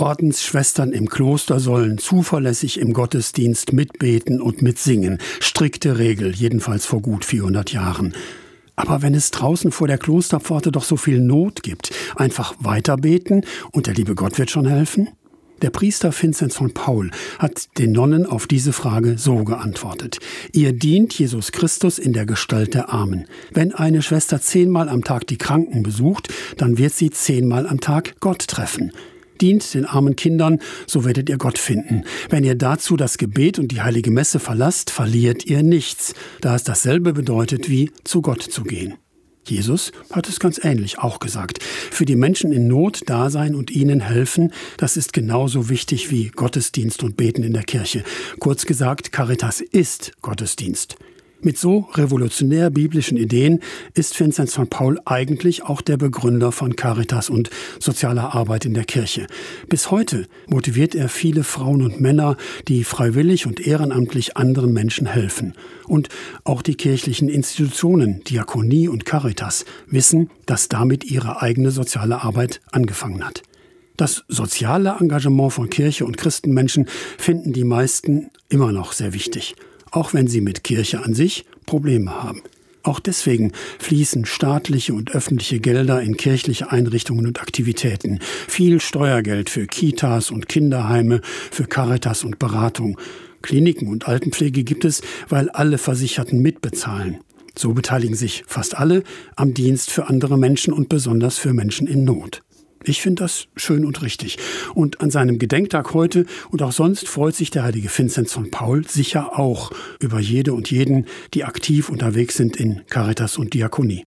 Ordensschwestern im Kloster sollen zuverlässig im Gottesdienst mitbeten und mitsingen. Strikte Regel, jedenfalls vor gut 400 Jahren. Aber wenn es draußen vor der Klosterpforte doch so viel Not gibt, einfach weiterbeten und der liebe Gott wird schon helfen? Der Priester Vincent von Paul hat den Nonnen auf diese Frage so geantwortet. Ihr dient Jesus Christus in der Gestalt der Armen. Wenn eine Schwester zehnmal am Tag die Kranken besucht, dann wird sie zehnmal am Tag Gott treffen. Dient den armen Kindern, so werdet ihr Gott finden. Wenn ihr dazu das Gebet und die heilige Messe verlasst, verliert ihr nichts, da es dasselbe bedeutet wie zu Gott zu gehen. Jesus hat es ganz ähnlich auch gesagt. Für die Menschen in Not da sein und ihnen helfen, das ist genauso wichtig wie Gottesdienst und Beten in der Kirche. Kurz gesagt, Caritas ist Gottesdienst. Mit so revolutionär biblischen Ideen ist Vincent von Paul eigentlich auch der Begründer von Caritas und sozialer Arbeit in der Kirche. Bis heute motiviert er viele Frauen und Männer, die freiwillig und ehrenamtlich anderen Menschen helfen. Und auch die kirchlichen Institutionen, Diakonie und Caritas, wissen, dass damit ihre eigene soziale Arbeit angefangen hat. Das soziale Engagement von Kirche und Christenmenschen finden die meisten immer noch sehr wichtig auch wenn sie mit Kirche an sich Probleme haben. Auch deswegen fließen staatliche und öffentliche Gelder in kirchliche Einrichtungen und Aktivitäten. Viel Steuergeld für Kitas und Kinderheime, für Caritas und Beratung. Kliniken und Altenpflege gibt es, weil alle Versicherten mitbezahlen. So beteiligen sich fast alle am Dienst für andere Menschen und besonders für Menschen in Not. Ich finde das schön und richtig. Und an seinem Gedenktag heute und auch sonst freut sich der heilige Vinzenz von Paul sicher auch über jede und jeden, die aktiv unterwegs sind in Caritas und Diakonie.